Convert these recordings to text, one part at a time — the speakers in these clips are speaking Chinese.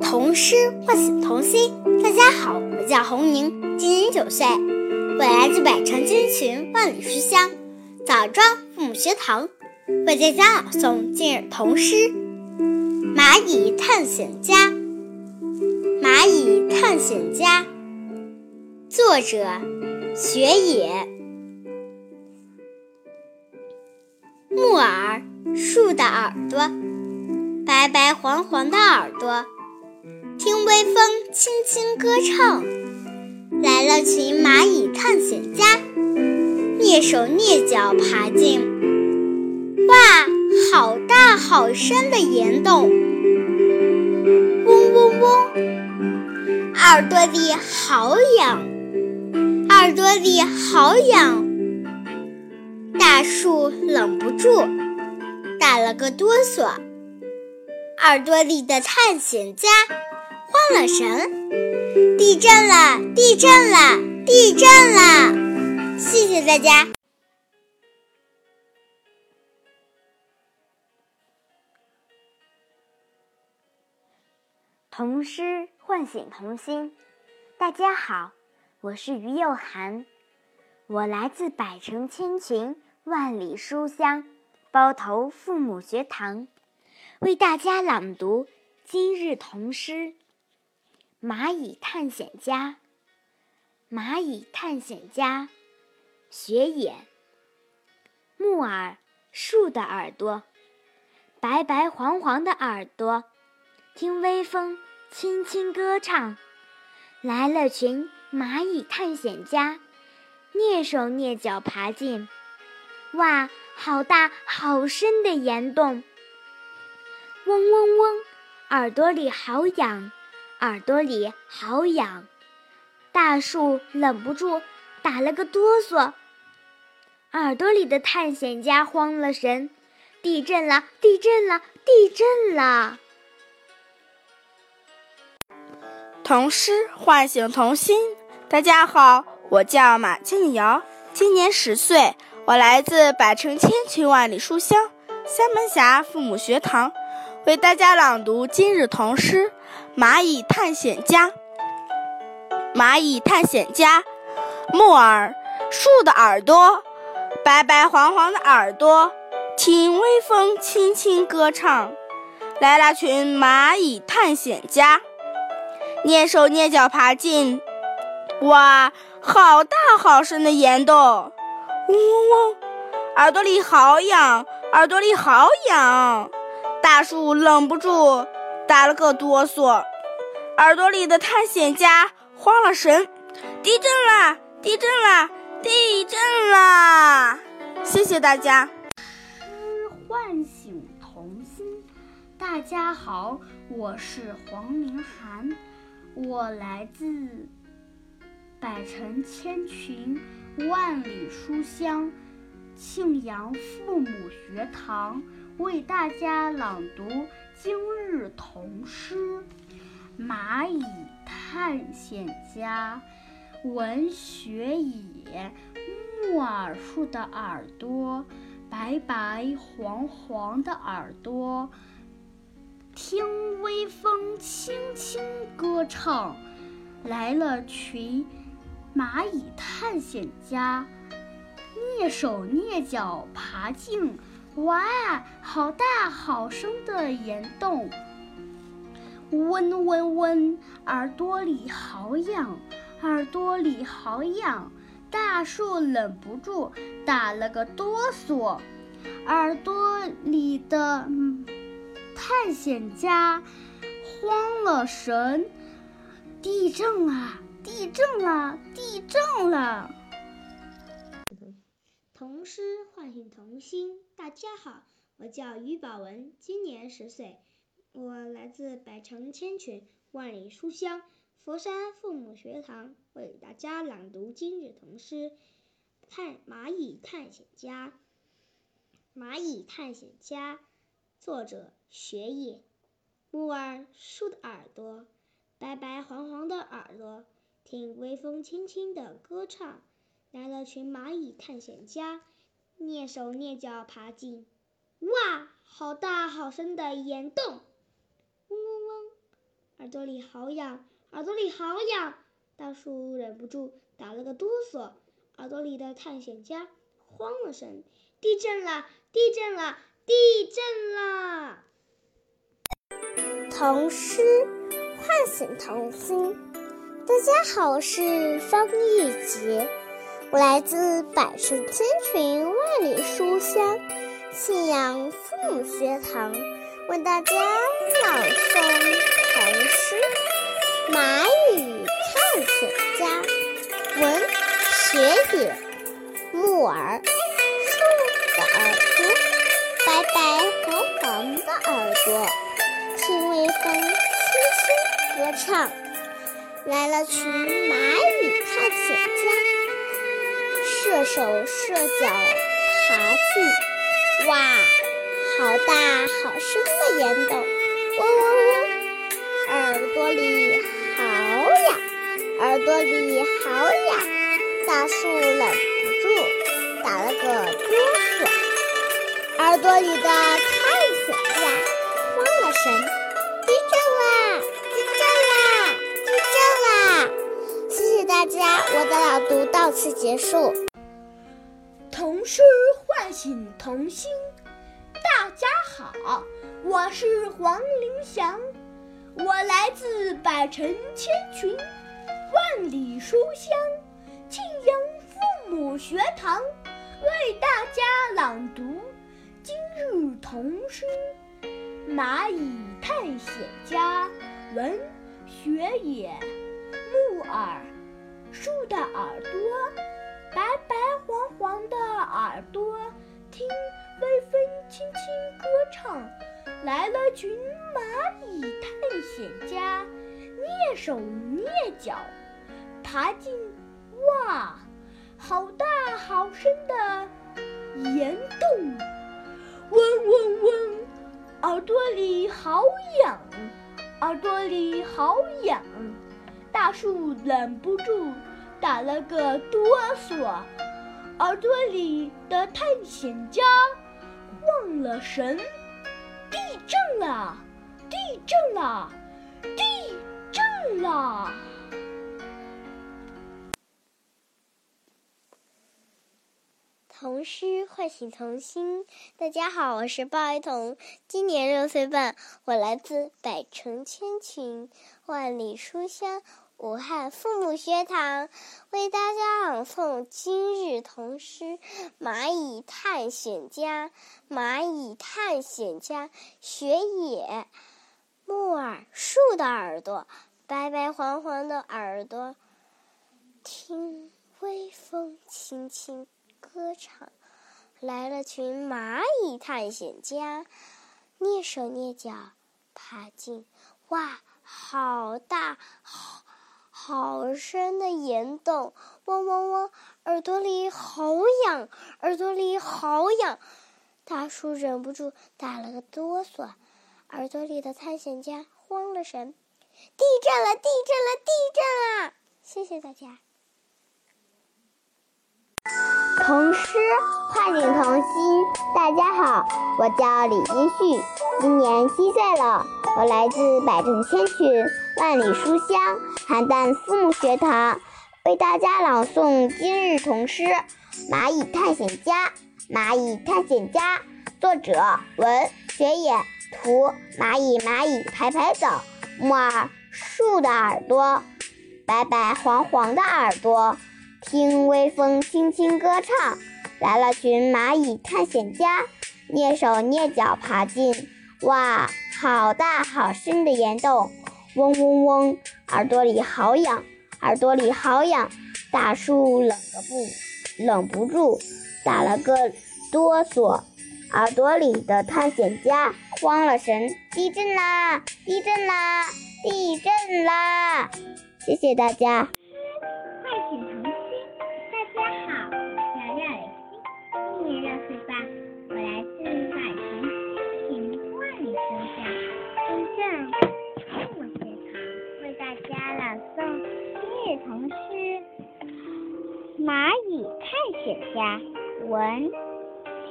童诗唤醒童心。大家好，我叫洪宁，今年九岁，我来自百城千群万里书香枣庄父母学堂，为大家朗诵今日童诗《蚂蚁探险家》。蚂蚁探险家，作者雪野。木耳，树的耳朵，白白黄黄的耳朵。听微风轻轻歌唱，来了群蚂蚁探险家，蹑手蹑脚爬进，哇，好大好深的岩洞！嗡嗡嗡，耳朵里好痒，耳朵里好痒。大树忍不住打了个哆嗦，耳朵里的探险家。慌了神，地震了！地震了！地震了！谢谢大家。童诗唤醒童心。大家好，我是于幼涵，我来自百城千群万里书香包头父母学堂，为大家朗读今日童诗。蚂蚁探险家，蚂蚁探险家，雪野。木耳，树的耳朵，白白黄黄的耳朵，听微风轻轻歌唱，来了群蚂蚁探险家，蹑手蹑脚爬进，哇，好大好深的岩洞！嗡嗡嗡，耳朵里好痒。耳朵里好痒，大树忍不住打了个哆嗦。耳朵里的探险家慌了神，地震了！地震了！地震了！童诗唤醒童心。大家好，我叫马静瑶，今年十岁，我来自百城千群万里书香三门峡父母学堂，为大家朗读今日童诗。蚂蚁探险家，蚂蚁探险家，木耳，树的耳朵，白白黄黄的耳朵，听微风轻轻歌唱，来了群蚂蚁探险家，蹑手蹑脚爬进，哇，好大好深的岩洞，嗡嗡嗡，耳朵里好痒，耳朵里好痒，大树忍不住。打了个哆嗦，耳朵里的探险家慌了神，地震啦！地震啦！地震啦！谢谢大家。诗唤醒童心。大家好，我是黄明涵，我来自百城千群万里书香庆阳父母学堂，为大家朗读。今日童诗《蚂蚁探险家》文学野木耳树的耳朵，白白黄黄的耳朵，听微风轻轻歌唱，来了群蚂蚁探险家，蹑手蹑脚爬进。哇，好大好深的岩洞！嗡嗡嗡，耳朵里好痒，耳朵里好痒。大树忍不住打了个哆嗦，耳朵里的探险家慌了神。地震了！地震了！地震了！童诗唤醒童心。大家好，我叫于宝文，今年十岁，我来自百城千群万里书香佛山父母学堂，为大家朗读今日童诗《探蚂蚁探险家》。蚂蚁探险家，作者学野。木耳树的耳朵，白白黄黄的耳朵，听微风轻轻的歌唱，来了群蚂蚁探险家。蹑手蹑脚爬进，哇，好大好深的岩洞！嗡嗡嗡耳朵里好痒，耳朵里好痒。大树忍不住打了个哆嗦，耳朵里的探险家慌了神：“地震了！地震了！地震了！”童诗唤醒童心。大家好，我是方玉洁，我来自百世千群万里书香信阳父母学堂，为大家朗诵童诗《蚂蚁探险家》。文学野，木耳，树的耳朵，白白黄黄的耳朵，听微风轻轻歌唱。来了群蚂蚁探险家，射手射脚爬去，哇，好大好深的岩洞，嗡嗡嗡，耳朵里好痒，耳朵里好痒，大树忍不住打了个哆嗦，耳朵里的探险家慌了神，地震啦！地震啦！地震啦！谢谢大家，我的朗读到此结束。童诗唤醒童心。大家好，我是黄林祥，我来自百城千群，万里书香庆阳父母学堂，为大家朗读今日童诗《蚂蚁探险家》文学野木耳树的耳朵，白白黄黄的耳朵，听微风轻轻歌唱。来了群蚂蚁探险家，蹑手蹑脚爬进，哇，好大好深的岩洞！嗡嗡嗡，耳朵里好痒，耳朵里好痒。大树忍不住打了个哆嗦，耳朵里的探险家忘了神。地震了！地震了！地震了！童诗唤醒童心。大家好，我是鲍一彤，今年六岁半，我来自百城千群、万里书香武汉父母学堂，为大家朗诵今日童诗《蚂蚁探险家》。蚂蚁探险家，学野，木耳树的耳朵，白白黄黄的耳朵，听微风轻轻。歌唱，来了群蚂蚁探险家，蹑手蹑脚爬进，哇，好大，好好深的岩洞，嗡嗡嗡，耳朵里好痒，耳朵里好痒，大叔忍不住打了个哆嗦，耳朵里的探险家慌了神，地震了，地震了，地震了！谢谢大家。童诗唤醒童心。大家好，我叫李金旭，今年七岁了。我来自百城千群、万里书香邯郸父母学堂，为大家朗诵今日童诗《蚂蚁探险家》。蚂蚁探险家，作者文学野，图蚂蚁蚂蚁排排走，木耳树的耳朵，白白黄黄的耳朵。听微风轻轻歌唱，来了群蚂蚁探险家，蹑手蹑脚爬进，哇，好大好深的岩洞，嗡嗡嗡，耳朵里好痒，耳朵里好痒，大树冷个不，冷不住打了个哆嗦，耳朵里的探险家慌了神，地震啦，地震啦，地震啦！谢谢大家。蚂蚁探险家，文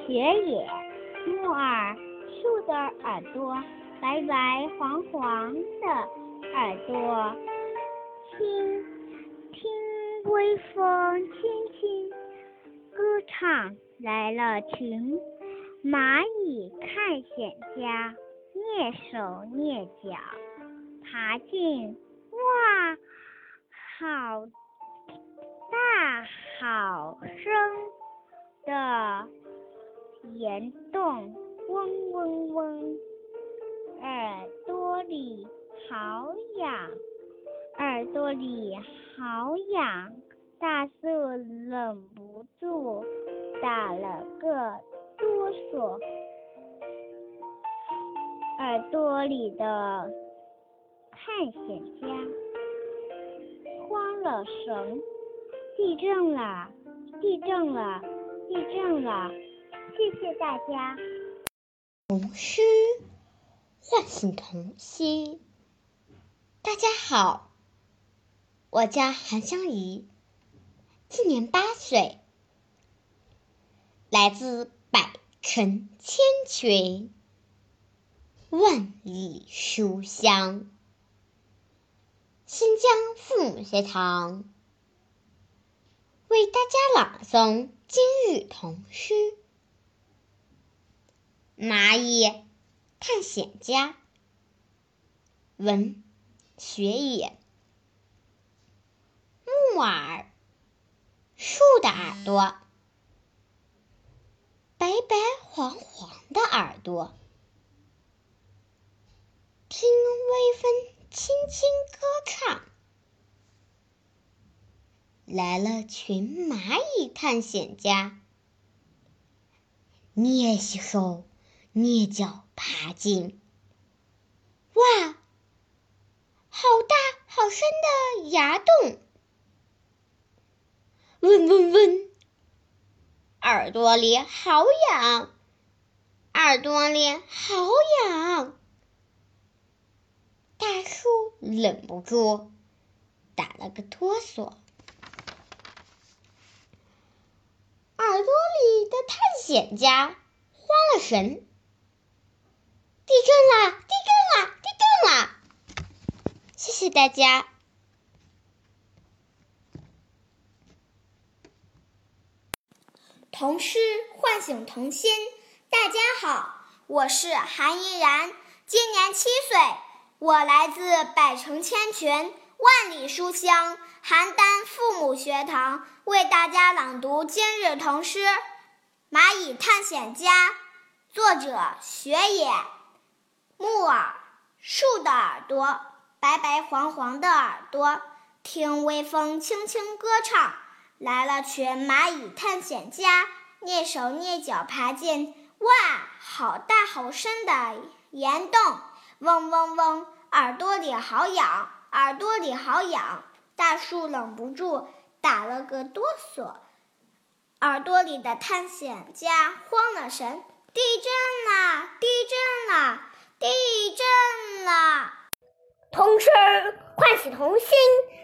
学野，木耳树的耳朵，白白黄黄的耳朵，听听微风轻轻歌唱，来了群蚂蚁探险家，蹑手蹑脚爬进，哇，好大好深的岩洞，嗡嗡嗡，耳朵里好痒，耳朵里好痒，大树忍不住打了个哆嗦，耳朵里的探险家慌了神，地震了，地震了，地震了！谢谢大家。童诗唤醒童心。大家好，我叫韩香怡，今年八岁，来自百城千群，万里书香，新疆父母学堂为大家朗诵今日童诗。蚂蚁探险家，文学野。木耳，树的耳朵，白白黄黄的耳朵，听微风轻轻歌唱，来了群蚂蚁探险家，蹑手。蹑脚爬进，哇，好大好深的崖洞！嗡嗡嗡，耳朵里好痒，耳朵里好痒，大树忍不住打了个哆嗦，耳朵里的探险家慌了神。地震啦！地震啦！地震啦！谢谢大家。童诗唤醒童心。大家好，我是韩依然，今年七岁，我来自百城千群、万里书香邯郸父母学堂，为大家朗读今日童诗《蚂蚁探险家》，作者雪野。木耳，树的耳朵，白白黄黄的耳朵，听微风轻轻歌唱。来了群蚂蚁探险家，蹑手蹑脚爬进，哇，好大好深的岩洞！嗡嗡嗡，耳朵里好痒，耳朵里好痒。大树忍不住打了个哆嗦，耳朵里的探险家慌了神：地震啦！地震啦！地震啦！童声唤醒童心。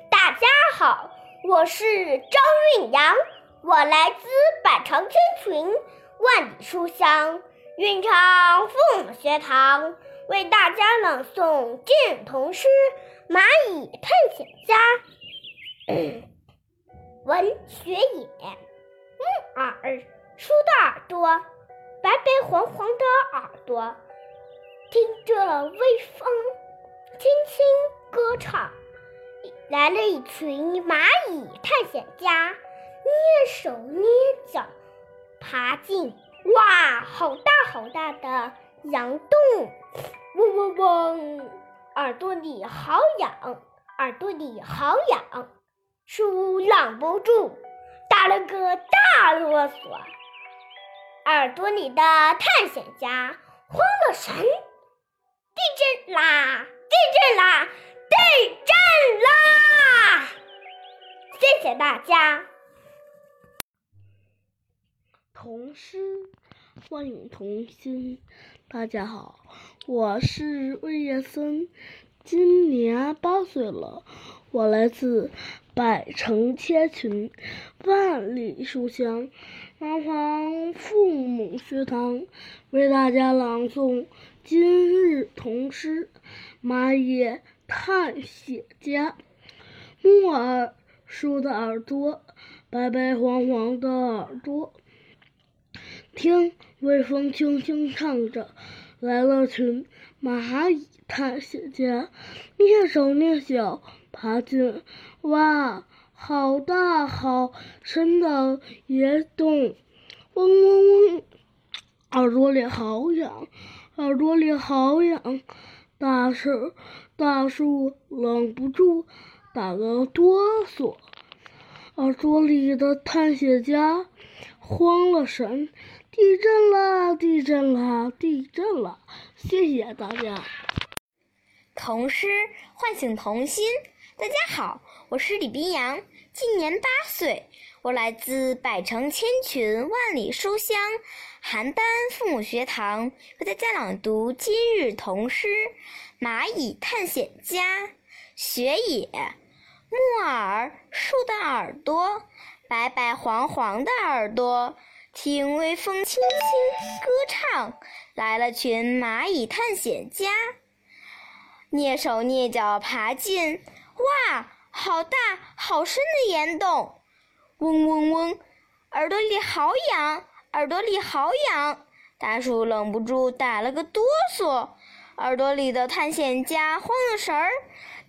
大家好，我是张韵阳，我来自百城千群，万里书香韵昌父母学堂，为大家朗诵今日童诗《蚂蚁探险家》。文学野，木耳，树的耳朵，白白黄黄的耳朵。听着微风轻轻歌唱，来了一群蚂蚁探险家，蹑手蹑脚爬进，哇，好大好大的羊洞！嗡嗡嗡，耳朵里好痒，耳朵里好痒，树挡不住打了个大啰嗦，耳朵里的探险家慌了神。地震啦！地震啦！地震啦！谢谢大家。童诗欢迎童心。大家好，我是魏叶森，今年八岁了，我来自百城千群，万里书香南方父母学堂，为大家朗诵。今日童诗：蚂蚁探险家。木耳树的耳朵，白白黄黄的耳朵。听微风轻轻唱着，来了群蚂蚁探险家，蹑手蹑脚爬进，哇，好大好深的岩洞！嗡嗡嗡，耳朵里好痒，耳朵里好痒。大树大树忍不住。打个哆嗦，耳朵里的探险家慌了神，地震了，地震了，地震了！谢谢大家。童诗唤醒童心。大家好，我是李冰阳，今年八岁，我来自百城千群万里书香邯郸父母学堂，为大家朗读今日童诗《蚂蚁探险家》。雪野。木耳树的耳朵，白白黄黄的耳朵，听微风轻轻歌唱，来了群蚂蚁探险家，蹑手蹑脚爬进，哇，好大好深的岩洞，嗡嗡嗡，耳朵里好痒，耳朵里好痒，大树忍不住打了个哆嗦，耳朵里的探险家慌了神儿，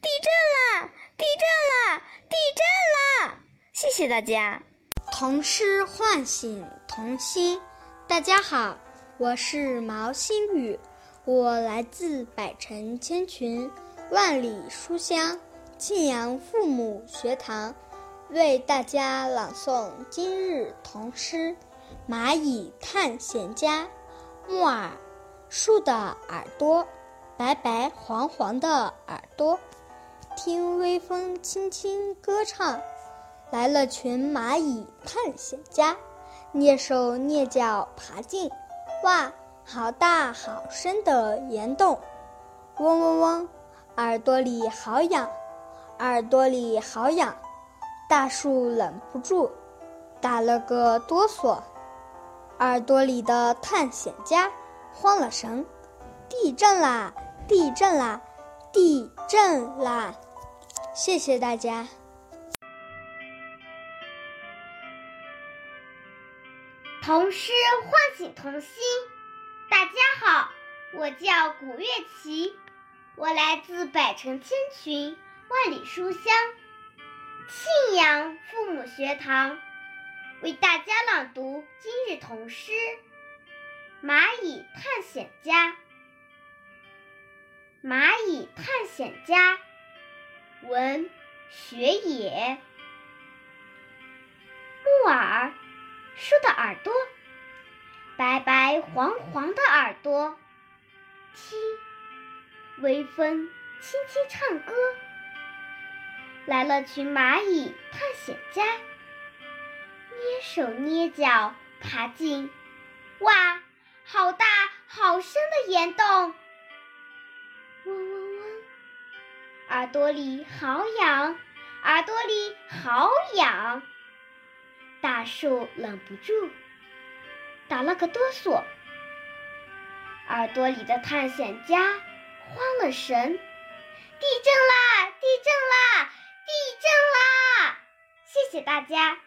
地震啦！地震了！地震了！谢谢大家。童诗唤醒童心。大家好，我是毛新宇，我来自百城千群、万里书香庆阳父母学堂，为大家朗诵今日童诗《蚂蚁探险家》。木耳树的耳朵，白白黄黄的耳朵。听微风轻轻歌唱，来了群蚂蚁探险家，蹑手蹑脚爬进，哇，好大好深的岩洞！嗡嗡嗡，耳朵里好痒，耳朵里好痒，大树忍不住打了个哆嗦，耳朵里的探险家慌了神，地震啦！地震啦！地震啦！谢谢大家。童诗唤醒童心。大家好，我叫古月琪，我来自百城千群、万里书香庆阳父母学堂，为大家朗读今日童诗《蚂蚁探险家》。蚂蚁探险家。文学野，木耳树的耳朵，白白黄黄的耳朵，听微风轻轻唱歌，来了群蚂蚁探险家，蹑手蹑脚爬进，哇，好大好深的岩洞！嗡嗡嗡耳朵里好痒，耳朵里好痒，大树忍不住打了个哆嗦，耳朵里的探险家慌了神，地震啦！地震啦！地震啦！谢谢大家。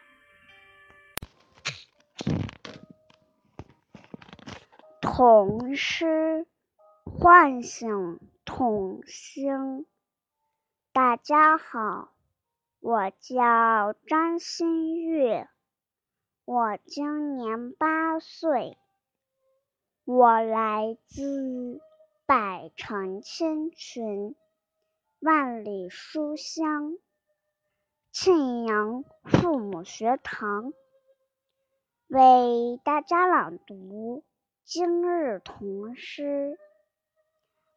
童诗唤醒童心。大家好，我叫张馨月，我今年八岁，我来自百城千群、万里书香庆阳父母学堂，为大家朗读今日童诗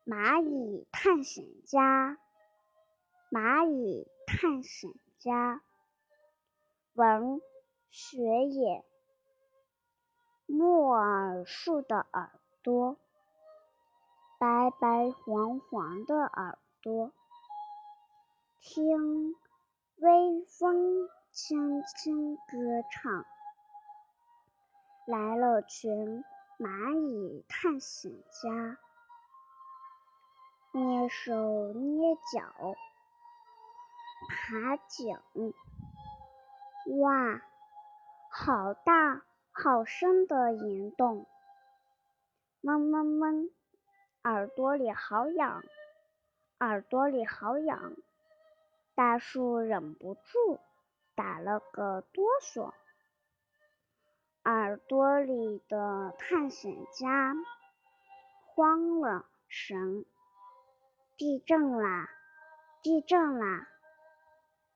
《蚂蚁探险家》。蚂蚁探险家，文雪野。木耳树的耳朵，白白黄黄的耳朵，听微风轻轻歌唱，来了群蚂蚁探险家，蹑手蹑脚爬井。哇，好大好深的岩洞！嗡嗡嗡，耳朵里好痒，耳朵里好痒。大树忍不住打了个哆嗦，耳朵里的探险家慌了神。地震啦！地震啦！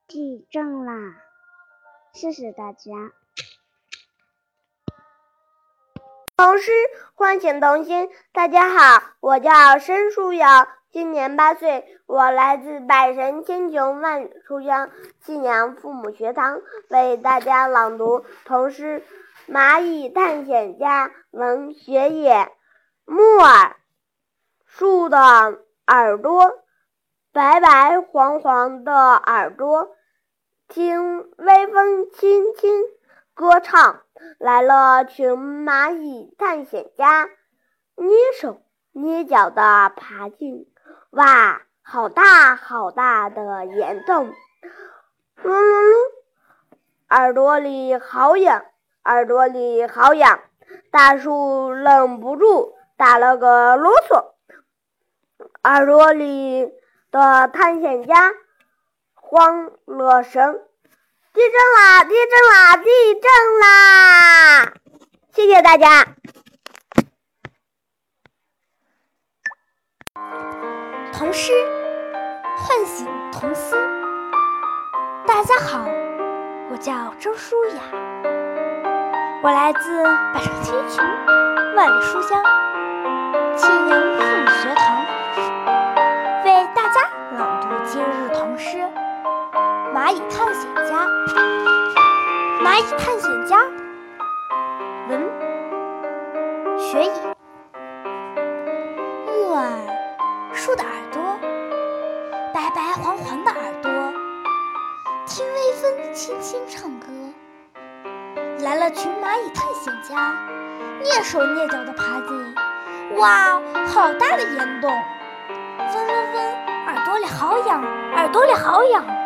地震啦！谢谢大家。童诗唤醒童心。大家好，我叫申书瑶，今年八岁，我来自百神千穷万书香信阳父母学堂，为大家朗读童诗《蚂蚁探险家》文学野木耳树的耳朵，白白黄黄的耳朵。听微风轻轻歌唱，来了群蚂蚁探险家，捏手捏脚地爬进，哇，好大好大的岩洞！噜噜噜，耳朵里好痒，耳朵里好痒，大树忍不住打了个啰嗦，耳朵里的探险家。慌了神！地震啦！地震啦！地震啦！谢谢大家。童诗唤醒童心。大家好，我叫周舒雅，我来自百城千群，万里书香，庆阳父母学堂，为大家朗读今日童诗。蚂蚁探险家，蚂蚁探险家，文。学影木耳树的耳朵，白白黄黄的耳朵，听微风轻轻唱歌。来了群蚂蚁探险家，蹑手蹑脚地爬进，哇，好大的岩洞！嗡嗡嗡，耳朵里好痒，耳朵里好痒。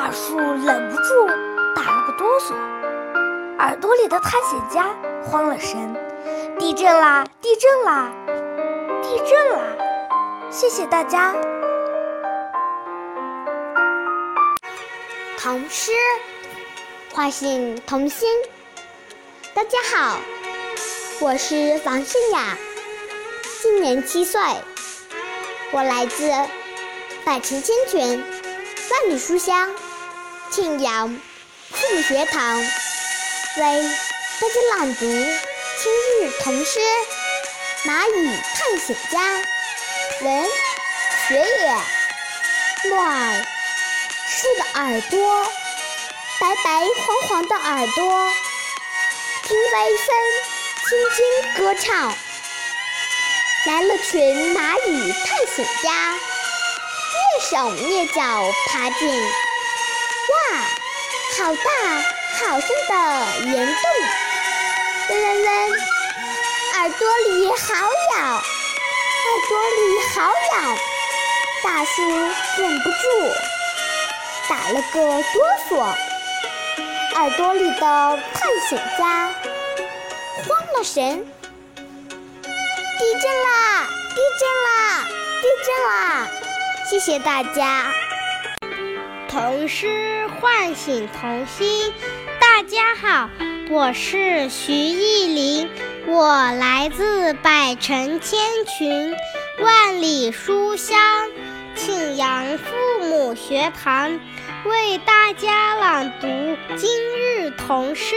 大树忍不住打了个哆嗦，耳朵里的探险家慌了神。地震啦！地震啦！地震啦！谢谢大家。童诗唤醒童心。大家好，我是王诗雅，今年七岁，我来自百城千泉，万里书香。庆阳父学堂为大家朗读今日童诗《蚂蚁探险家》。文学野木耳树的耳朵，白白黄黄的耳朵，听微风轻轻歌唱。来了群蚂蚁探险家，蹑手蹑脚爬进。好大好深的岩洞！嗡嗡嗡，耳朵里好痒，耳朵里好痒。大叔忍不住打了个哆嗦，耳朵里的探险家慌了神。地震啦！地震啦！地震啦！谢谢大家。童诗唤醒童心。大家好，我是徐艺林，我来自百城千群，万里书香庆阳父母学堂，为大家朗读今日童诗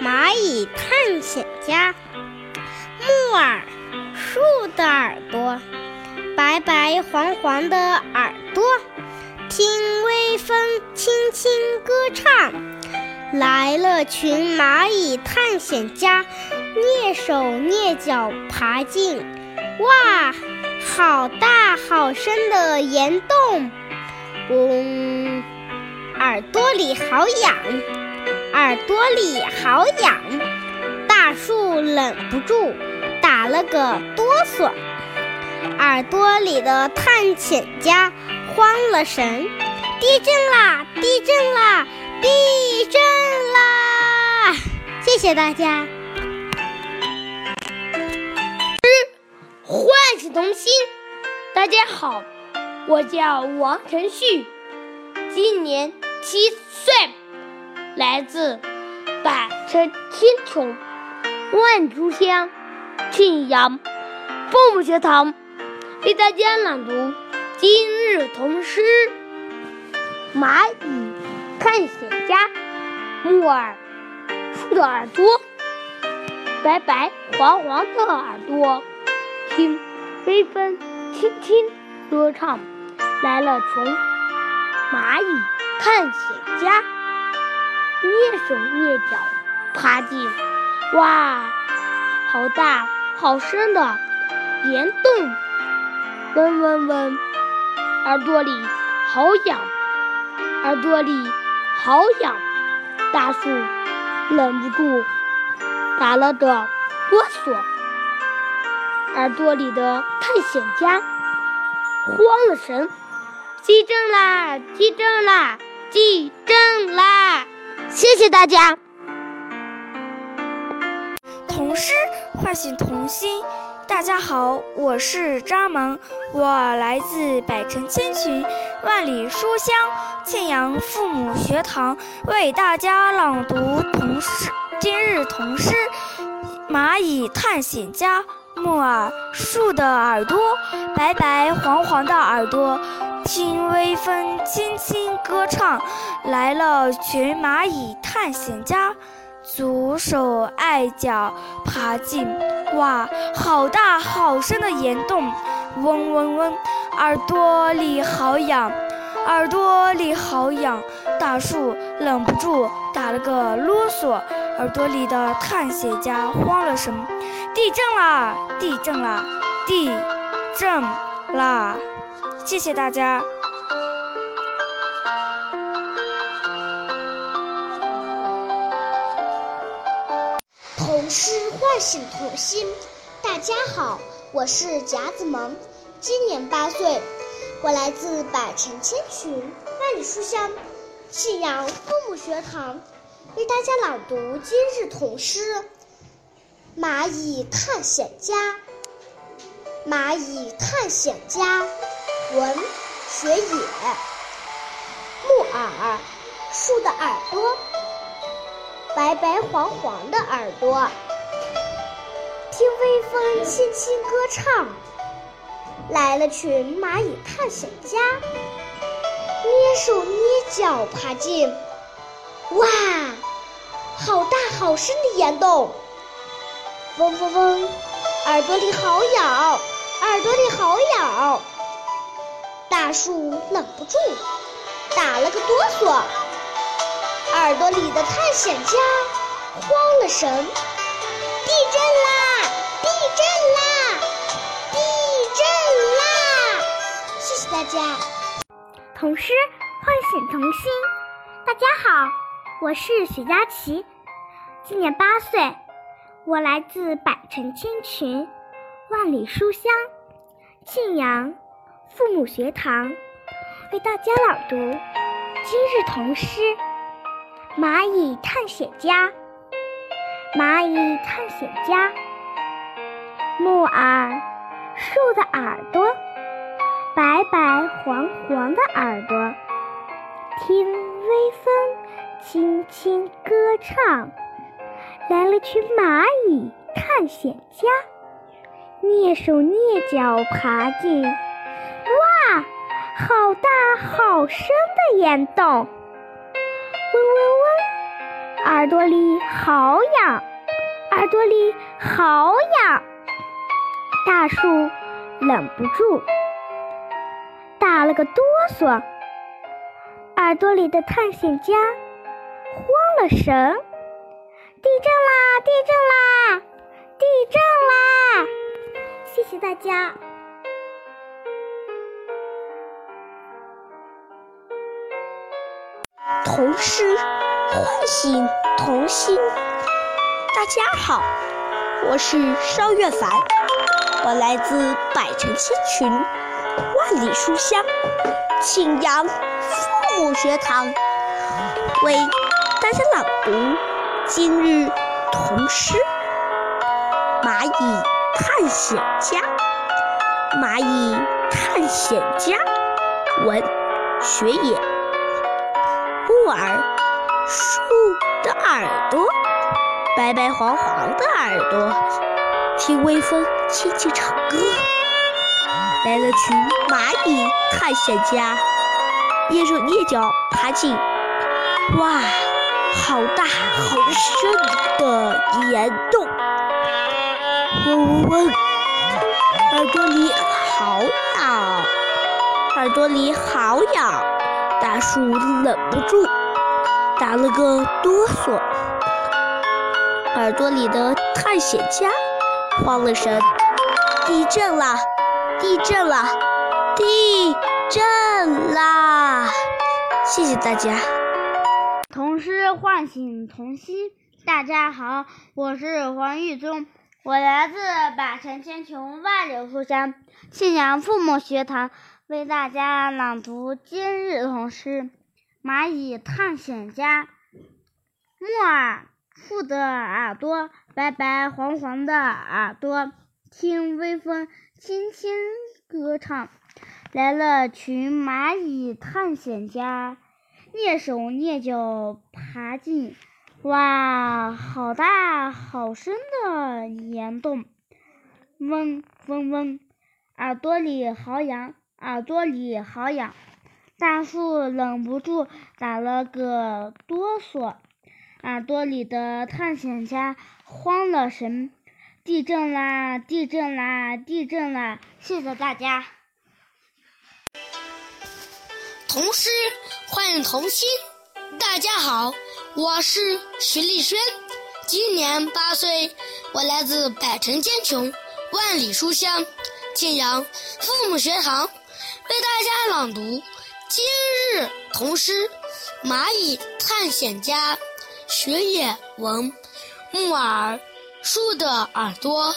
《蚂蚁探险家》。木耳树的耳朵，白白黄黄的耳朵。听微风轻轻歌唱，来了群蚂蚁探险家，蹑手蹑脚爬进，哇，好大好深的岩洞！嗡，耳朵里好痒，耳朵里好痒，大树忍不住打了个哆嗦，耳朵里的探险家慌了神。地震啦！地震啦！地震啦！谢谢大家。之唤醒童心，大家好，我叫王晨旭，今年七岁，来自百城千穷万里书香庆阳父母学堂，为大家朗读今日童诗《蚂蚁探险家》。木耳树的耳朵，白白黄黄的耳朵。听，微风轻轻歌唱，来了虫蚂蚁探险家，蹑手蹑脚爬进，哇，好大好深的岩洞，嗡嗡嗡，耳朵里好痒，耳朵里好痒，大树忍不住打了个哆嗦。耳朵里的探险家慌了神，地震啦！地震啦！地震啦！谢谢大家。童诗唤醒童心，大家好，我是张萌，我来自百城千群万里书香庆阳父母学堂，为大家朗读童诗。今日童诗《蚂蚁探险家》。木耳树的耳朵，白白黄黄的耳朵，听微风轻轻歌唱，来了群蚂蚁探险家，左手碍脚爬进，哇，好大好深的岩洞，嗡嗡嗡，耳朵里好痒，耳朵里好痒，大树忍不住打了个啰嗦。耳朵里的探险家慌了神，地震啦！地震啦！地震啦！谢谢大家。童诗唤醒童心，大家好，我是贾子萌，今年八岁，我来自百城千群万里书香信阳父母学堂。为大家朗读今日童诗《蚂蚁探险家》。蚂蚁探险家，文学野。木耳树的耳朵，白白黄黄的耳朵。听微风轻轻歌唱，来了群蚂蚁探险家，蹑手蹑脚爬进。哇，好大好深的岩洞！嗡嗡嗡，耳朵里好痒，耳朵里好痒。大树忍不住打了个哆嗦，耳朵里的探险家慌了神。地震啦！地震啦！地震啦！谢谢大家。童诗唤醒童心，大家好。我是许佳琪，今年八岁，我来自百城千群，万里书香，庆阳父母学堂，为大家朗读今日童诗《蚂蚁探险家》。蚂蚁探险家，木耳树的耳朵，白白黄黄的耳朵，听微风。轻轻歌唱，来了群蚂蚁探险家，蹑手蹑脚爬进，哇，好大好深的岩洞！耳朵里好痒，耳朵里好痒。大树忍不住打了个哆嗦，耳朵里的探险家。慌了神！地震啦！地震啦！地震啦！谢谢大家。童诗唤醒童心。大家好，我是邵月凡，我来自百城千群，万里书香，庆阳父母学堂，为大家朗读今日童诗《蚂蚁探险家》。蚂蚁探险家，文学野，木耳，树的耳朵。白白黄黄的耳朵，听微风轻轻唱歌。来了群蚂蚁探险家，蹑手蹑脚爬进，哇，好大好深的岩洞！嗡嗡嗡，耳朵里好痒，耳朵里好痒，大树忍不住打了个哆嗦。耳朵里的探险家慌了神，地震了，地震了，地震啦！谢谢大家。童诗唤醒童心。大家好，我是黄玉宗，我来自百城千穷万里书香信阳父母学堂，为大家朗读今日童诗《蚂蚁探险家》。木耳。树的耳朵，白白黄黄的耳朵，听微风轻轻歌唱。来了群蚂蚁探险家，蹑手蹑脚爬进，哇，好大好深的岩洞！嗡嗡嗡，耳朵里好痒，耳朵里好痒，大树忍不住打了个哆嗦。耳朵里的探险家慌了神，地震啦！地震啦！地震啦！谢谢大家。童诗唤童心。大家好，我是徐丽轩，今年八岁，我来自百城千穷，万里书香，庆阳父母学堂，为大家朗读今日童诗《蚂蚁探险家》。学野闻，木耳，树的耳朵，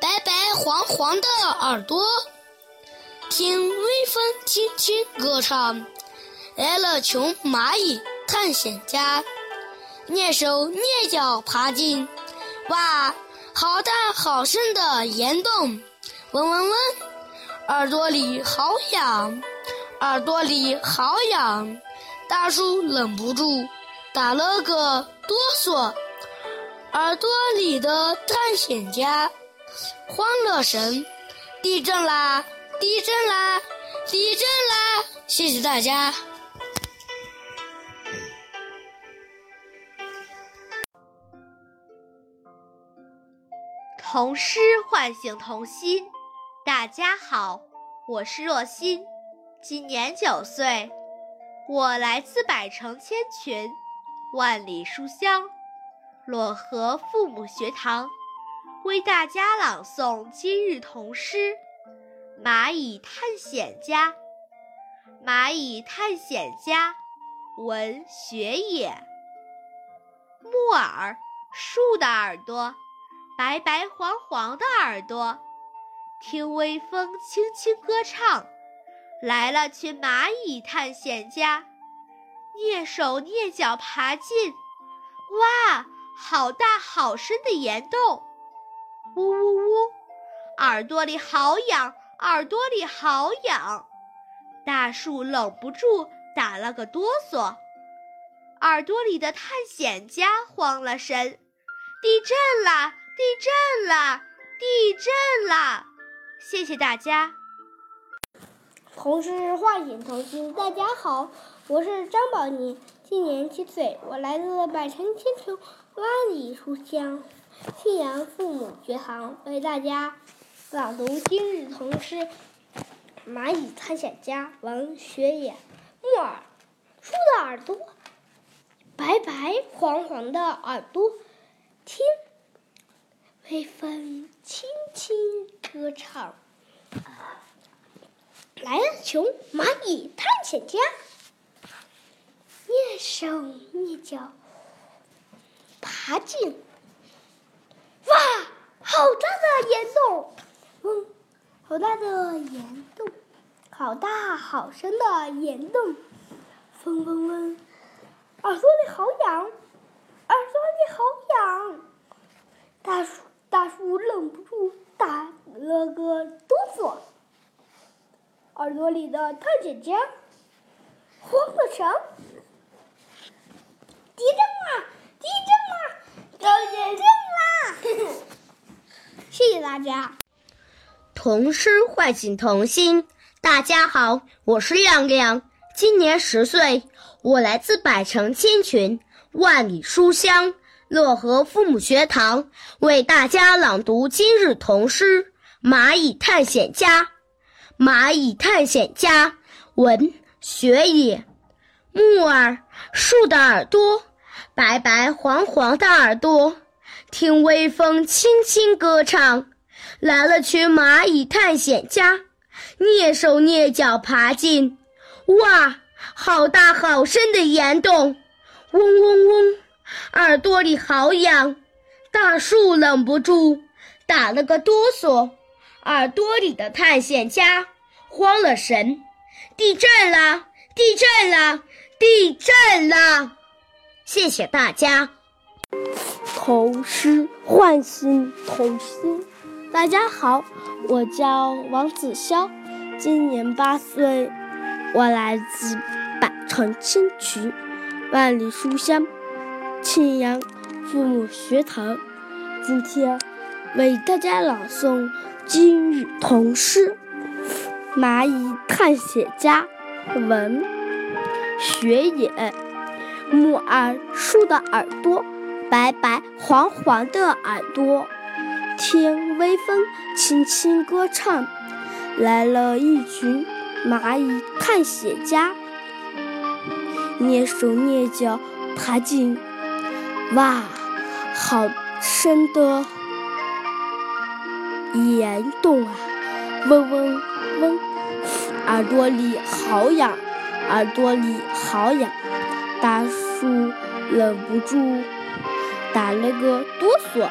白白黄黄的耳朵，听微风轻轻歌唱。来了群蚂蚁探险家，蹑手蹑脚爬进，哇，好大好深的岩洞！嗡嗡嗡，耳朵里好痒，耳朵里好痒，大树忍不住。打了个哆嗦，耳朵里的探险家慌了神，地震啦！地震啦！地震啦！谢谢大家。童诗唤醒童心。大家好，我是若欣，今年九岁，我来自百城千群。万里书香，漯河父母学堂为大家朗诵今日童诗《蚂蚁探险家》。蚂蚁探险家，文学也。木耳，树的耳朵，白白黄黄的耳朵，听微风轻轻歌唱。来了群蚂蚁探险家。蹑手蹑脚爬进，哇，好大好深的岩洞！呜呜呜，耳朵里好痒，耳朵里好痒！大树忍不住打了个哆嗦，耳朵里的探险家慌了神，地震啦！地震啦！地震啦！谢谢大家。童诗唤醒童心，大家好。我是张宝妮，今年七岁，我来自百城千穷，万里书香，信阳父母学堂，为大家朗读今日童诗《蚂蚁探险家》。王学野，木耳，树的耳朵，白白黄黄的耳朵，听微风轻轻歌唱。来了，穷蚂蚁探险家。蹑手蹑脚爬进，哇，好大的岩洞！嗡，好大的岩洞，好大好深的岩洞。嗡嗡嗡，耳朵里好痒，耳朵里好痒。大树大树忍不住打了个哆嗦，耳朵里的探险家慌了神。地震了！地震了！地震啦！谢谢大家。童诗唤醒童心。大家好，我是亮亮，今年十岁，我来自百城千群，万里书香漯河父母学堂，为大家朗读今日童诗《蚂蚁探险家》。蚂蚁探险家，文学野，木耳树的耳朵。白白黄黄的耳朵，听微风轻轻歌唱。来了群蚂蚁探险家，蹑手蹑脚爬进，哇，好大好深的岩洞！嗡嗡嗡，耳朵里好痒。大树忍不住打了个哆嗦，耳朵里的探险家慌了神。地震了！地震了！地震了！谢谢大家。童诗唤醒童心。大家好，我叫王子潇，今年八岁，我来自百城千群，万里书香，庆阳父母学堂。今天为大家朗诵今日童诗《蚂蚁探险家》，文学野。木耳树的耳朵，白白黄黄的耳朵，听微风轻轻歌唱。来了一群蚂蚁探险家，蹑手蹑脚爬进，哇，好深的岩洞啊！嗡嗡嗡，耳朵里好痒，耳朵里好痒。大树忍不住打了个哆嗦，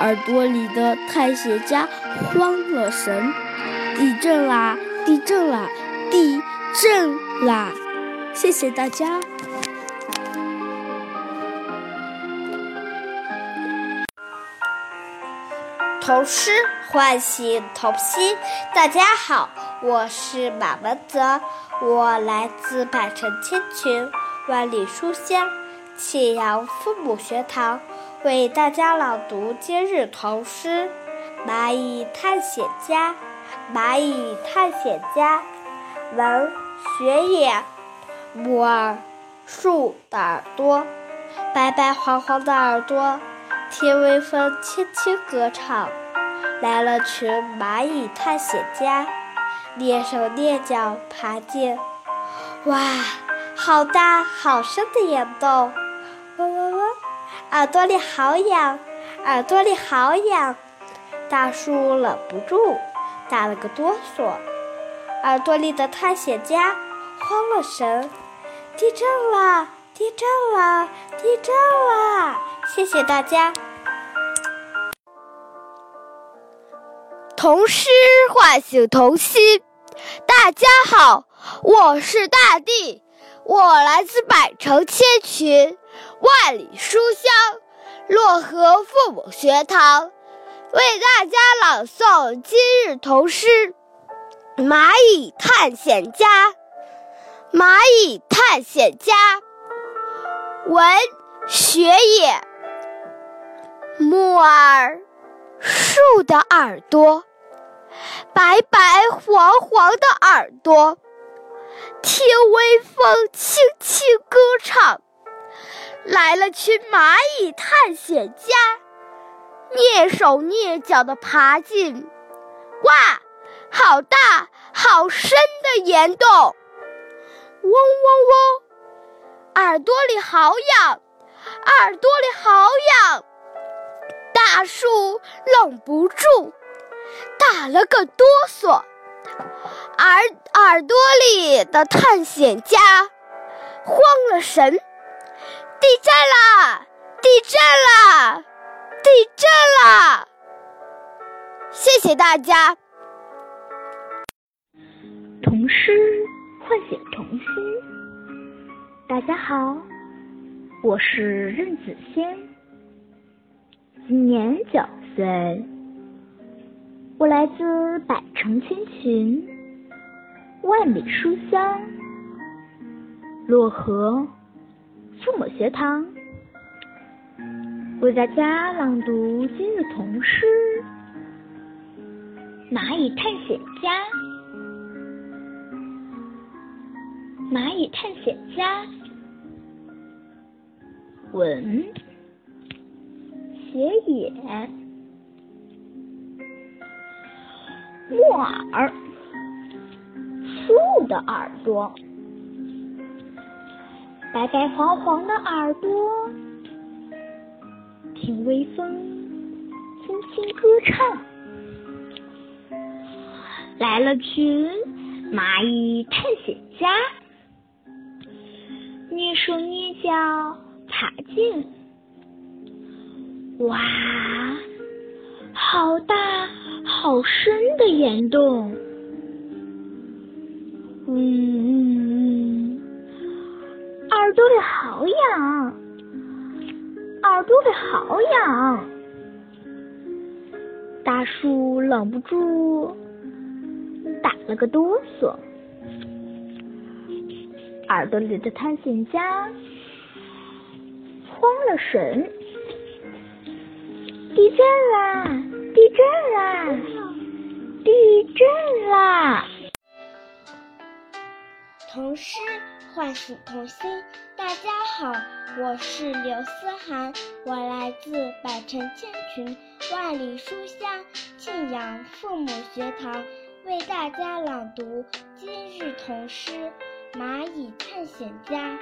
耳朵里的探险家慌了神。地震啦！地震啦！地震啦！谢谢大家。童诗唤醒童心。大家好，我是马文泽，我来自百城千群。万里书香，庆阳父母学堂为大家朗读今日童诗《蚂蚁探险家》。蚂蚁探险家，文学野。木耳树的耳朵，白白黄黄的耳朵，听微风轻轻歌唱。来了群蚂蚁探险家，蹑手蹑脚爬进，哇！好大好深的岩洞，嗡嗡嗡，耳朵里好痒，耳朵里好痒。大树忍不住打了个哆嗦，耳朵里的探险家慌了神。地震了！地震了！地震了！谢谢大家。童诗唤醒童心。大家好，我是大地。我来自百城千群，万里书香，漯河父母学堂，为大家朗诵今日童诗《蚂蚁探险家》。蚂蚁探险家，文学野。木耳树的耳朵，白白黄黄的耳朵。听微风轻轻歌唱，来了群蚂蚁探险家，蹑手蹑脚地爬进，哇，好大好深的岩洞！嗡嗡嗡，耳朵里好痒，耳朵里好痒。大树忍不住打了个哆嗦。耳耳朵里的探险家慌了神，地震啦！地震啦！地震啦！谢谢大家。童诗唤醒童心。大家好，我是任子轩，今年九岁，我来自百城千群，万里书香，漯河父母学堂，为大家朗读今日童诗《蚂蚁探险家》。蚂蚁探险家，文。写野，木耳，树的耳朵，白白黄黄的耳朵，听微风轻轻歌唱，来了群蚂蚁探险家。蹑手蹑脚爬进，哇，好大好深的岩洞！嗯嗯嗯，耳朵里好痒，耳朵里好痒！大树忍不住打了个哆嗦。耳朵里的探险家慌了神，地震啦！地震啦！地震啦！童诗唤醒童心。大家好，我是刘思涵，我来自百城千群、万里书香庆阳父母学堂，为大家朗读今日童诗。蚂蚁探险家，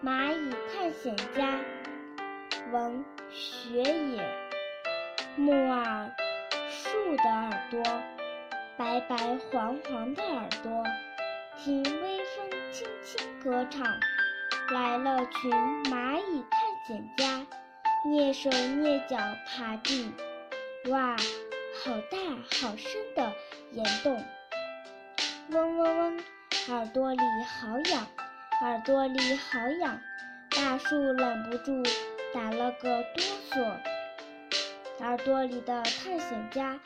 蚂蚁探险家，文学野，木耳，树的耳朵，白白黄黄的耳朵，听微风轻轻歌唱，来了群蚂蚁探险家，蹑手蹑脚爬进，哇，好大好深的岩洞，嗡嗡嗡。耳朵里好痒，耳朵里好痒，大树忍不住打了个哆嗦。耳朵里的探险家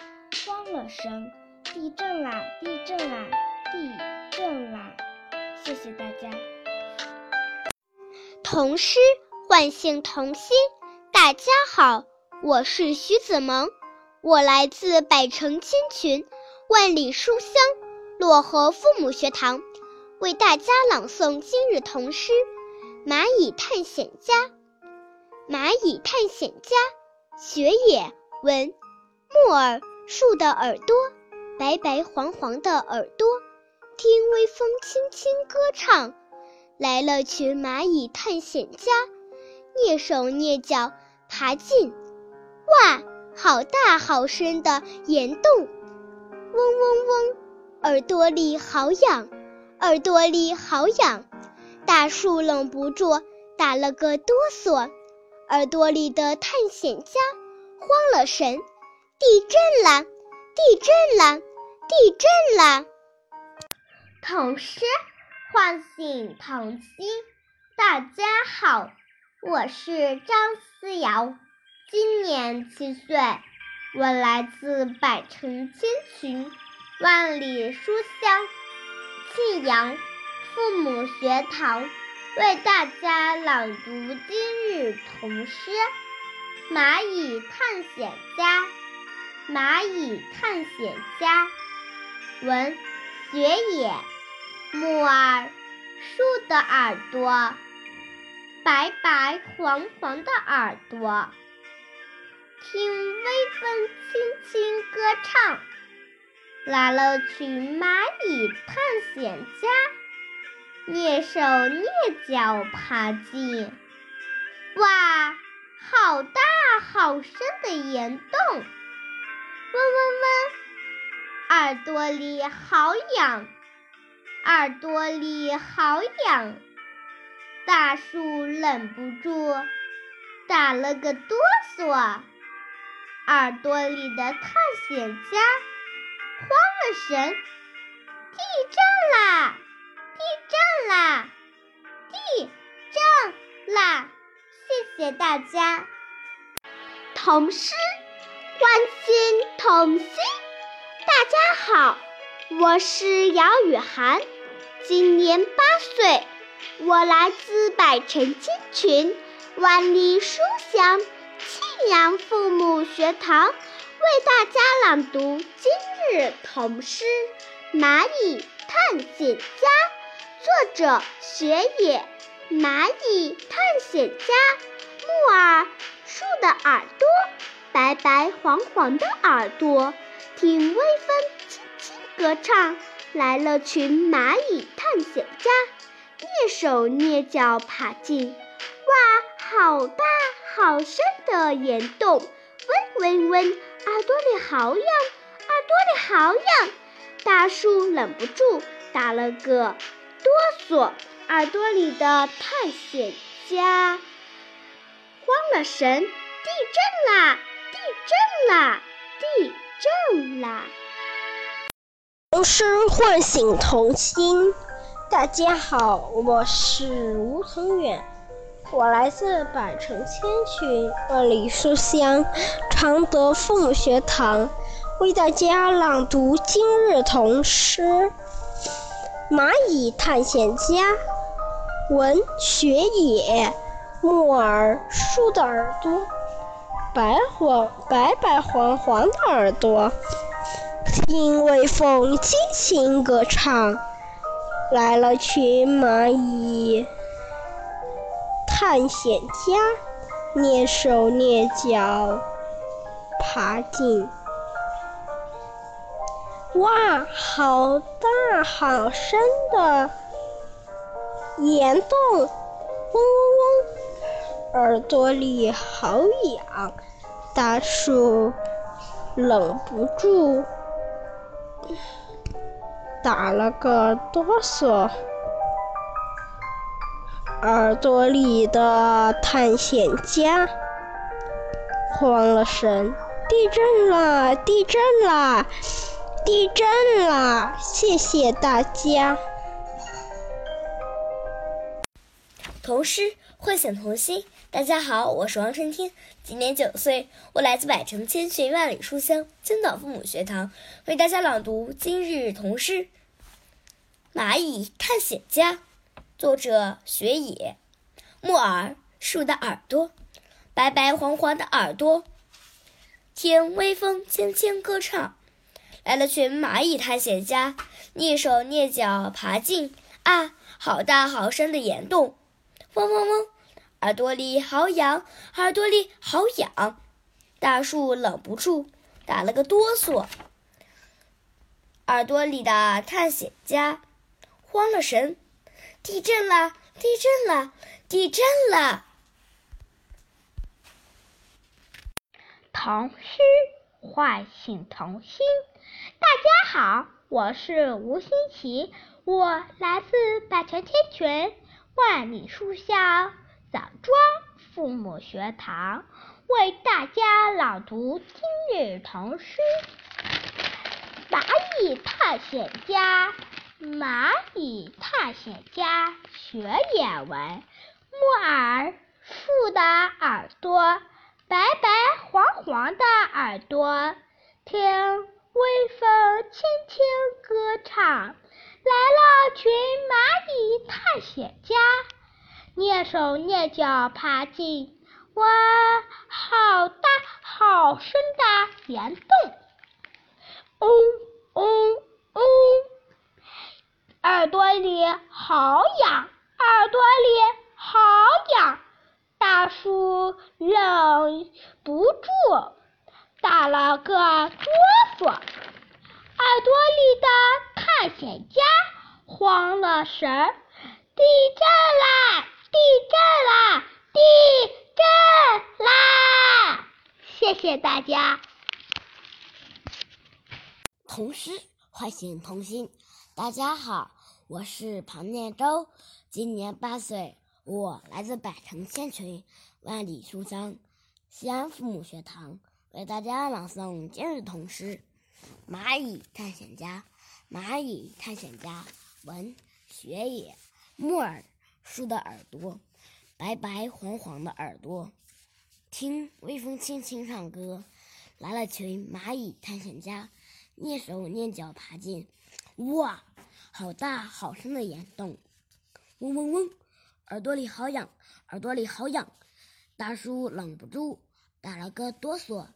慌了神，地震啦！地震啦！地震啦！谢谢大家。童诗唤醒童心。大家好，我是徐子萌，我来自百城千群，万里书香，漯河父母学堂。为大家朗诵今日童诗《蚂蚁探险家》。蚂蚁探险家，雪野文，木耳树的耳朵，白白黄黄的耳朵，听微风轻轻歌唱，来了群蚂蚁探险家，蹑手蹑脚爬进，哇，好大好深的岩洞，嗡嗡嗡，耳朵里好痒。耳朵里好痒，大树忍不住打了个哆嗦。耳朵里的探险家慌了神，地震了，地震了，地震了！童诗唤醒童心。大家好，我是张思瑶，今年七岁，我来自百城千群，万里书香。庆阳父母学堂为大家朗读今日童诗《蚂蚁探险家》。蚂蚁探险家，文学野，木耳，树的耳朵，白白黄黄的耳朵，听微风轻轻歌唱。来了群蚂蚁探险家，蹑手蹑脚爬进，哇，好大好深的岩洞！嗡嗡嗡，耳朵里好痒，耳朵里好痒，大树忍不住打了个哆嗦，耳朵里的探险家慌了神，地震啦！地震啦！地震啦！谢谢大家。童诗唤醒童心。大家好，我是姚雨涵，今年八岁，我来自百城千群，万里书香庆阳父母学堂，为大家朗读今日童诗《蚂蚁探险家》，作者雪野。蚂蚁探险家，木耳树的耳朵，白白黄黄的耳朵，听微风轻轻歌唱，来了群蚂蚁探险家，蹑手蹑脚爬进，哇，好大好深的岩洞，嗡嗡嗡，耳朵里好痒，耳朵里好痒，大树忍不住打了个哆嗦。耳朵里的探险家慌了神，地震啦！地震啦！地震啦！童诗唤醒童心。大家好，我是吴腾远，我来自百城千群万里书香常德父母学堂，为大家朗读今日童诗《蚂蚁探险家》。闻雪野，木耳树的耳朵，白黄白白黄黄的耳朵，听微风轻轻歌唱，来了群蚂蚁探险家，蹑手蹑脚爬进，哇，好大好深的！岩洞，嗡嗡嗡，耳朵里好痒，大树忍不住打了个哆嗦，耳朵里的探险家慌了神，地震了，地震了，地震了！谢谢大家。童诗唤醒童心。大家好，我是王春天，今年九岁，我来自百城千寻万里书香青岛父母学堂，为大家朗读今日童诗《蚂蚁探险家》，作者雪野。木耳树的耳朵，白白黄黄的耳朵，听微风轻轻歌唱，来了群蚂蚁探险家，蹑手蹑脚爬进啊，好大好深的岩洞。嗡嗡嗡，耳朵里好痒，耳朵里好痒，大树忍不住打了个哆嗦。耳朵里的探险家慌了神，地震了，地震了，地震了！童诗唤醒童心。大家好，我是吴新奇，我来自百城千群。万里书香枣庄父母学堂为大家朗读今日童诗《蚂蚁探险家》。蚂蚁探险家学野文，木耳树的耳朵，白白黄黄的耳朵，听微风轻轻歌唱。来了群蚂蚁探险家，蹑手蹑脚爬进哇，好大好深的岩洞，嗡嗡嗡，耳朵里好痒，耳朵里好痒，大树忍不住打了个哆嗦。耳朵里的探险家慌了神，地震啦！地震啦！地震啦！谢谢大家。童诗唤醒童心。大家好，我是庞念舟，今年八岁，我来自百城千群万里书香西安父母学堂，为大家朗诵今日童诗《蚂蚁探险家》。蚂蚁探险家，文学野，木耳树的耳朵，白白黄黄的耳朵，听微风轻轻唱歌。来了群蚂蚁探险家，蹑手蹑脚爬进，哇，好大好深的岩洞！嗡嗡嗡，耳朵里好痒，耳朵里好痒。大叔忍不住打了个哆嗦，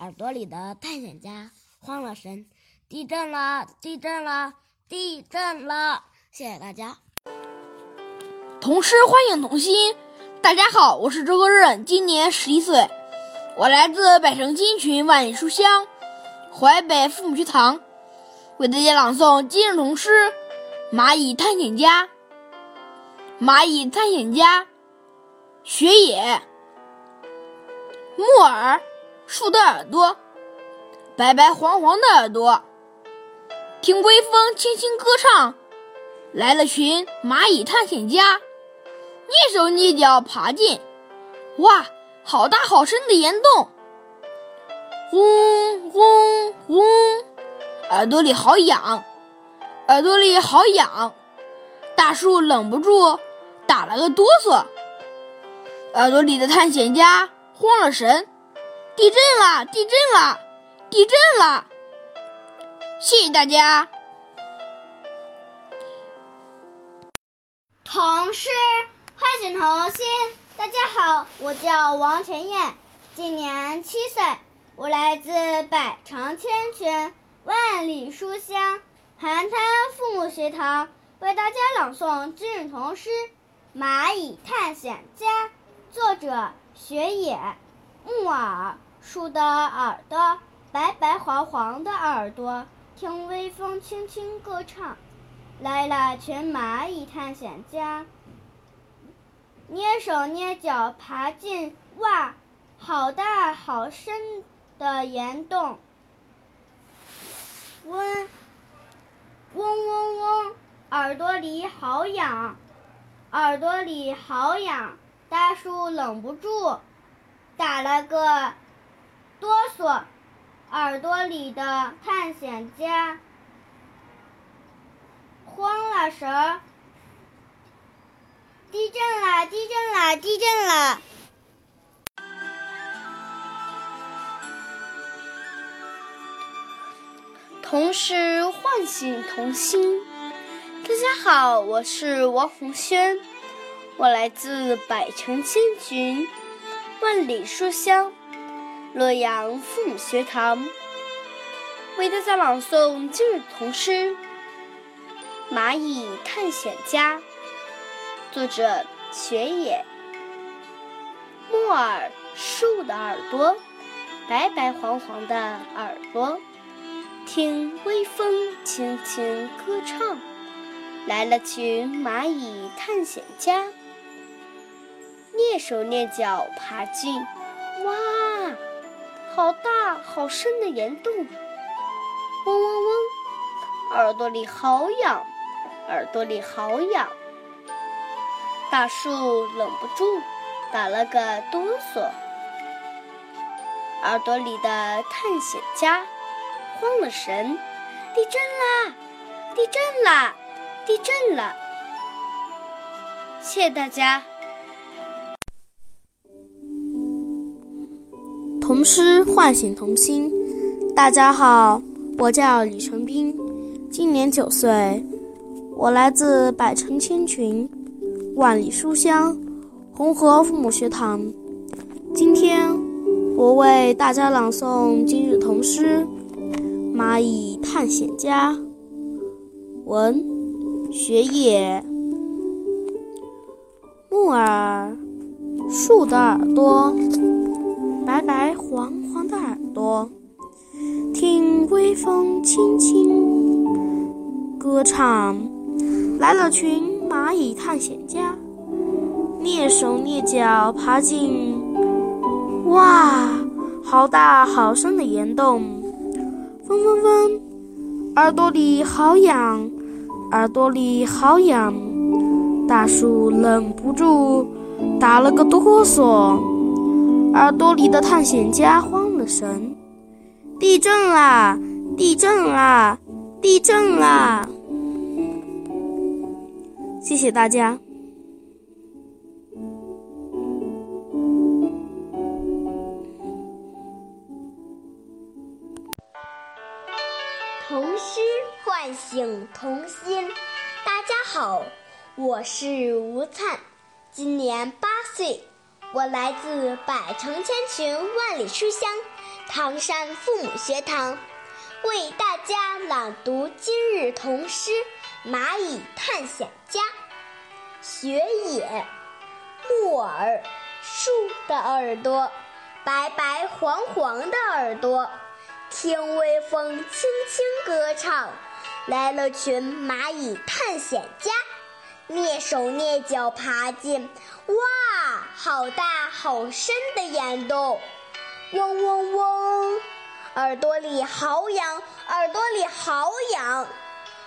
耳朵里的探险家慌了神。地震了！地震了！地震了！谢谢大家。童诗唤醒童心。大家好，我是周国润，今年十一岁，我来自百城金群万里书香淮北父母学堂，为大家朗诵今日童诗《蚂蚁探险家》。蚂蚁探险家，雪野，木耳，树的耳朵，白白黄黄的耳朵。听微风轻轻歌唱，来了群蚂蚁探险家，蹑手蹑脚爬进，哇，好大好深的岩洞！嗡嗡嗡，耳朵里好痒，耳朵里好痒，大树忍不住打了个哆嗦，耳朵里的探险家慌了神，地震了，地震了，地震了！谢谢大家。童诗唤醒童心。大家好，我叫王晨燕，今年七岁，我来自百城千群、万里书香寒滩父母学堂，为大家朗诵今日童诗《蚂蚁探险家》，作者雪野。木耳树的耳朵，白白黄黄的耳朵。听微风轻轻歌唱，来了群蚂蚁探险家，蹑手蹑脚爬进，哇，好大好深的岩洞！嗡，嗡嗡嗡，耳朵里好痒，耳朵里好痒，大树忍不住打了个哆嗦。耳朵里的探险家慌了神儿，地震了！地震了！地震了！同时唤醒童心。大家好，我是王红轩，我来自百城千群，万里书香。洛阳父母学堂为大家朗诵今日童诗《蚂蚁探险家》，作者雪野。木耳树的耳朵，白白黄黄的耳朵，听微风轻轻歌唱，来了群蚂蚁探险家，蹑手蹑脚爬进，哇！好大好深的岩洞，嗡嗡嗡，耳朵里好痒，耳朵里好痒。大树忍不住打了个哆嗦，耳朵里的探险家慌了神，地震啦！地震啦！地震了！谢谢大家。童诗唤醒童心。大家好，我叫李成斌，今年九岁，我来自百城千群、万里书香红河父母学堂。今天我为大家朗诵今日童诗《蚂蚁探险家》。文：学野。木耳树的耳朵。白白黄黄的耳朵，听微风轻轻歌唱，来了群蚂蚁探险家，蹑手蹑脚爬进，哇，好大好深的岩洞！嗡嗡嗡，耳朵里好痒，耳朵里好痒，大树忍不住打了个哆嗦。耳朵里的探险家慌了。神。地震啦！地震啦！地震啦！谢谢大家。童诗唤醒童心。大家好，我是吴灿，今年八岁，我来自百城千群万里书香唐山父母学堂，为大家朗读今日童诗《蚂蚁探险家》。雪野，木耳，树的耳朵，白白黄黄的耳朵，听微风轻轻歌唱。来了群蚂蚁探险家，蹑手蹑脚爬进，哇，好大好深的岩洞！嗡嗡嗡，耳朵里好痒，耳朵里好痒！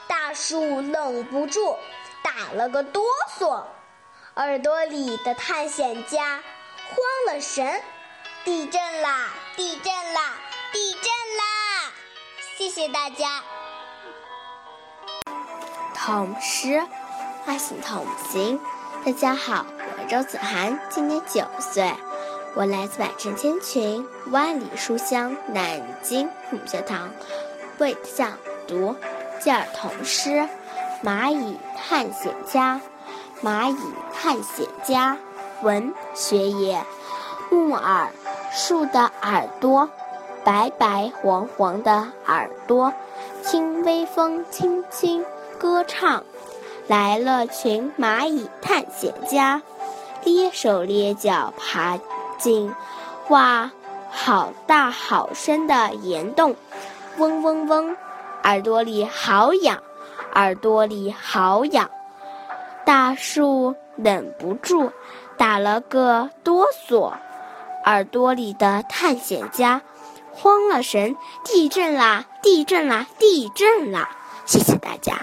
大树冷不住，打了个哆嗦。耳朵里的探险家慌了神，地震啦！地震啦！地震啦！谢谢大家。童诗爱心童心。大家好，我是周子涵，今年九岁，我来自百城千群、万里书香南京父母学堂，为大家读教儿童诗《蚂蚁探险家》。蚂蚁探险家，文学野，木耳，树的耳朵，白白黄黄的耳朵，听微风轻轻。歌唱，来了群蚂蚁探险家，蹑手蹑脚爬进，哇，好大好深的岩洞，嗡嗡嗡，耳朵里好痒，耳朵里好痒，大树忍不住打了个哆嗦，耳朵里的探险家慌了神，地震啦，地震啦，地震啦！谢谢大家。